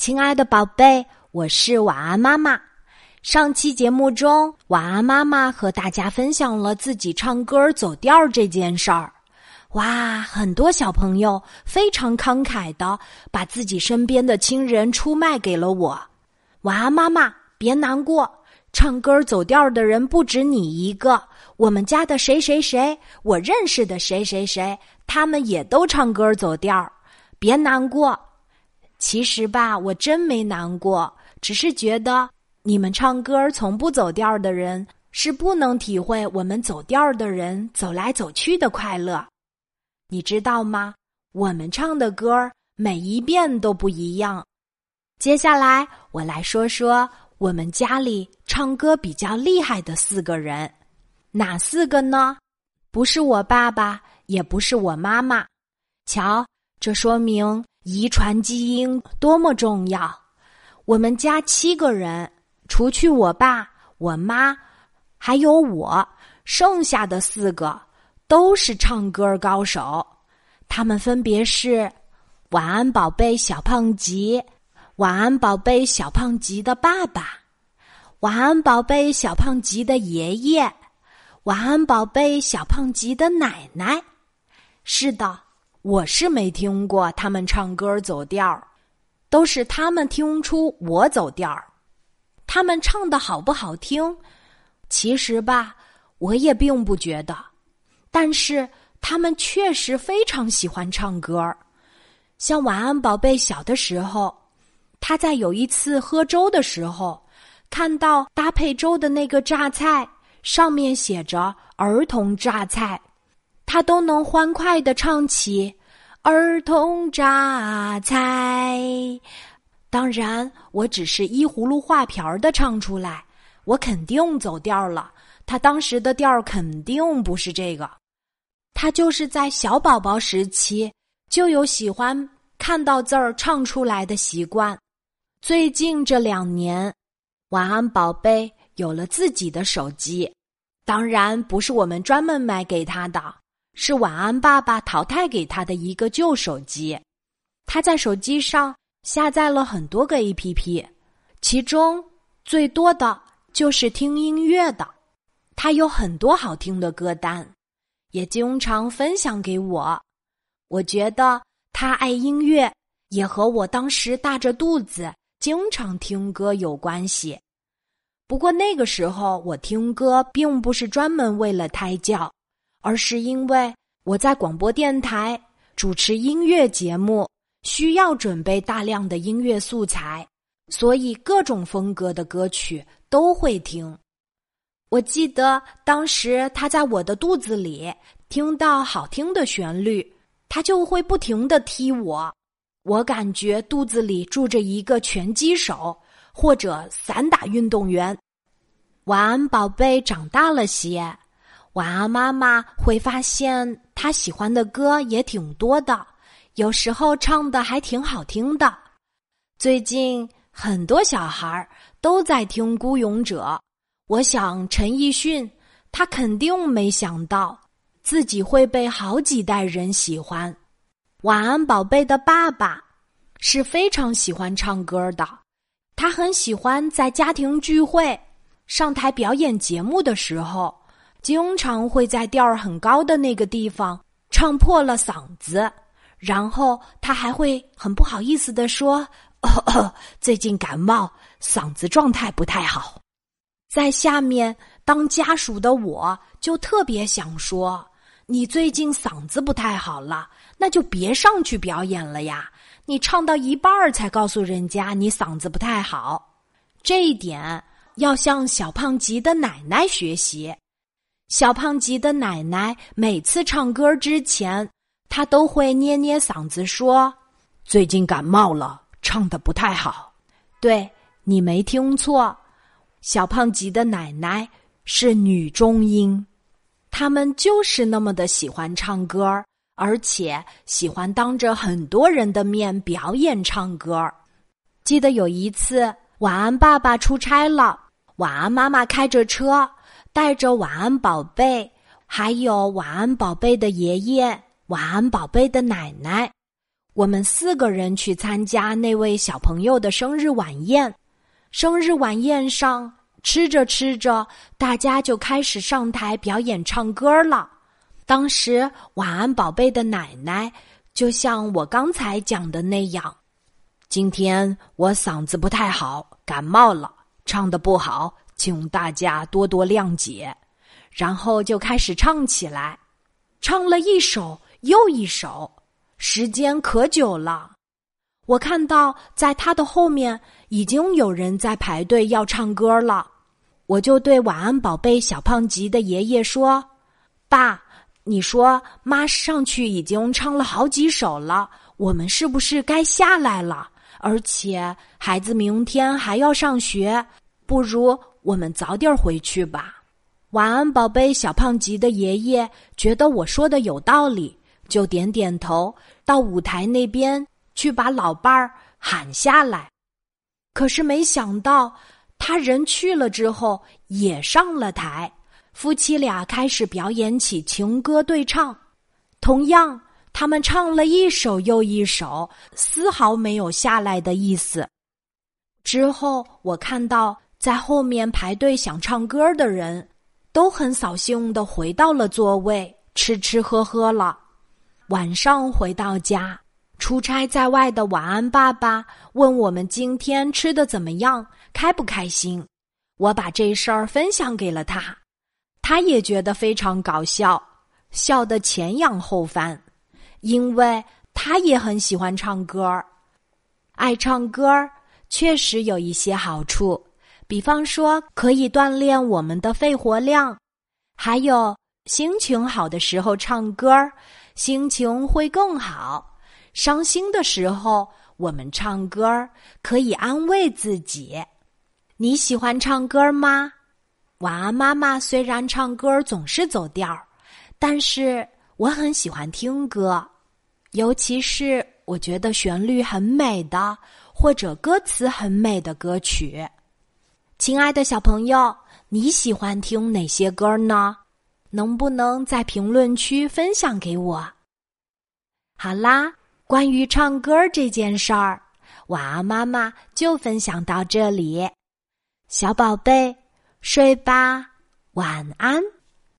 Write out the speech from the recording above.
亲爱的宝贝，我是晚安妈妈。上期节目中，晚安妈妈和大家分享了自己唱歌走调这件事儿。哇，很多小朋友非常慷慨的把自己身边的亲人出卖给了我。晚安妈妈，别难过，唱歌走调的人不止你一个。我们家的谁谁谁，我认识的谁谁谁，他们也都唱歌走调，别难过。其实吧，我真没难过，只是觉得你们唱歌从不走调的人是不能体会我们走调的人走来走去的快乐，你知道吗？我们唱的歌每一遍都不一样。接下来我来说说我们家里唱歌比较厉害的四个人，哪四个呢？不是我爸爸，也不是我妈妈。瞧，这说明。遗传基因多么重要！我们家七个人，除去我爸、我妈，还有我，剩下的四个都是唱歌高手。他们分别是：晚安宝贝小胖吉，晚安宝贝小胖吉的爸爸，晚安宝贝小胖吉的爷爷，晚安宝贝小胖吉的奶奶。是的。我是没听过他们唱歌走调，都是他们听出我走调儿。他们唱的好不好听？其实吧，我也并不觉得。但是他们确实非常喜欢唱歌儿。像晚安宝贝小的时候，他在有一次喝粥的时候，看到搭配粥的那个榨菜上面写着“儿童榨菜”。他都能欢快的唱起儿童榨菜。当然，我只是依葫芦画瓢的唱出来，我肯定走调了。他当时的调儿肯定不是这个。他就是在小宝宝时期就有喜欢看到字儿唱出来的习惯。最近这两年，晚安宝贝有了自己的手机，当然不是我们专门买给他的。是晚安爸爸淘汰给他的一个旧手机，他在手机上下载了很多个 A P P，其中最多的就是听音乐的。他有很多好听的歌单，也经常分享给我。我觉得他爱音乐，也和我当时大着肚子经常听歌有关系。不过那个时候我听歌并不是专门为了胎教。而是因为我在广播电台主持音乐节目，需要准备大量的音乐素材，所以各种风格的歌曲都会听。我记得当时他在我的肚子里听到好听的旋律，他就会不停的踢我，我感觉肚子里住着一个拳击手或者散打运动员。晚安，宝贝，长大了些。晚安，妈妈会发现他喜欢的歌也挺多的，有时候唱的还挺好听的。最近很多小孩都在听《孤勇者》，我想陈奕迅他肯定没想到自己会被好几代人喜欢。晚安，宝贝的爸爸是非常喜欢唱歌的，他很喜欢在家庭聚会上台表演节目的时候。经常会在调儿很高的那个地方唱破了嗓子，然后他还会很不好意思的说：“ 最近感冒，嗓子状态不太好。”在下面当家属的我就特别想说：“你最近嗓子不太好了，那就别上去表演了呀！你唱到一半儿才告诉人家你嗓子不太好，这一点要向小胖吉的奶奶学习。”小胖吉的奶奶每次唱歌之前，她都会捏捏嗓子说：“最近感冒了，唱的不太好。”对你没听错，小胖吉的奶奶是女中音，他们就是那么的喜欢唱歌，而且喜欢当着很多人的面表演唱歌。记得有一次，晚安爸爸出差了，晚安妈妈开着车。带着晚安宝贝，还有晚安宝贝的爷爷、晚安宝贝的奶奶，我们四个人去参加那位小朋友的生日晚宴。生日晚宴上，吃着吃着，大家就开始上台表演唱歌了。当时，晚安宝贝的奶奶就像我刚才讲的那样，今天我嗓子不太好，感冒了，唱的不好，请大家多多谅解。然后就开始唱起来，唱了一首又一首，时间可久了。我看到在他的后面已经有人在排队要唱歌了，我就对晚安宝贝小胖吉的爷爷说：“爸，你说妈上去已经唱了好几首了，我们是不是该下来了？而且孩子明天还要上学，不如我们早点回去吧。”晚安宝贝小胖吉的爷爷觉得我说的有道理，就点点头，到舞台那边。去把老伴儿喊下来，可是没想到他人去了之后也上了台，夫妻俩开始表演起情歌对唱。同样，他们唱了一首又一首，丝毫没有下来的意思。之后，我看到在后面排队想唱歌的人，都很扫兴的回到了座位，吃吃喝喝了。晚上回到家。出差在外的晚安爸爸问我们今天吃的怎么样，开不开心？我把这事儿分享给了他，他也觉得非常搞笑，笑得前仰后翻，因为他也很喜欢唱歌儿。爱唱歌儿确实有一些好处，比方说可以锻炼我们的肺活量，还有心情好的时候唱歌，心情会更好。伤心的时候，我们唱歌可以安慰自己。你喜欢唱歌吗？晚安，妈妈。虽然唱歌总是走调，但是我很喜欢听歌，尤其是我觉得旋律很美的或者歌词很美的歌曲。亲爱的小朋友，你喜欢听哪些歌呢？能不能在评论区分享给我？好啦。关于唱歌这件事儿，晚安妈妈就分享到这里。小宝贝，睡吧，晚安。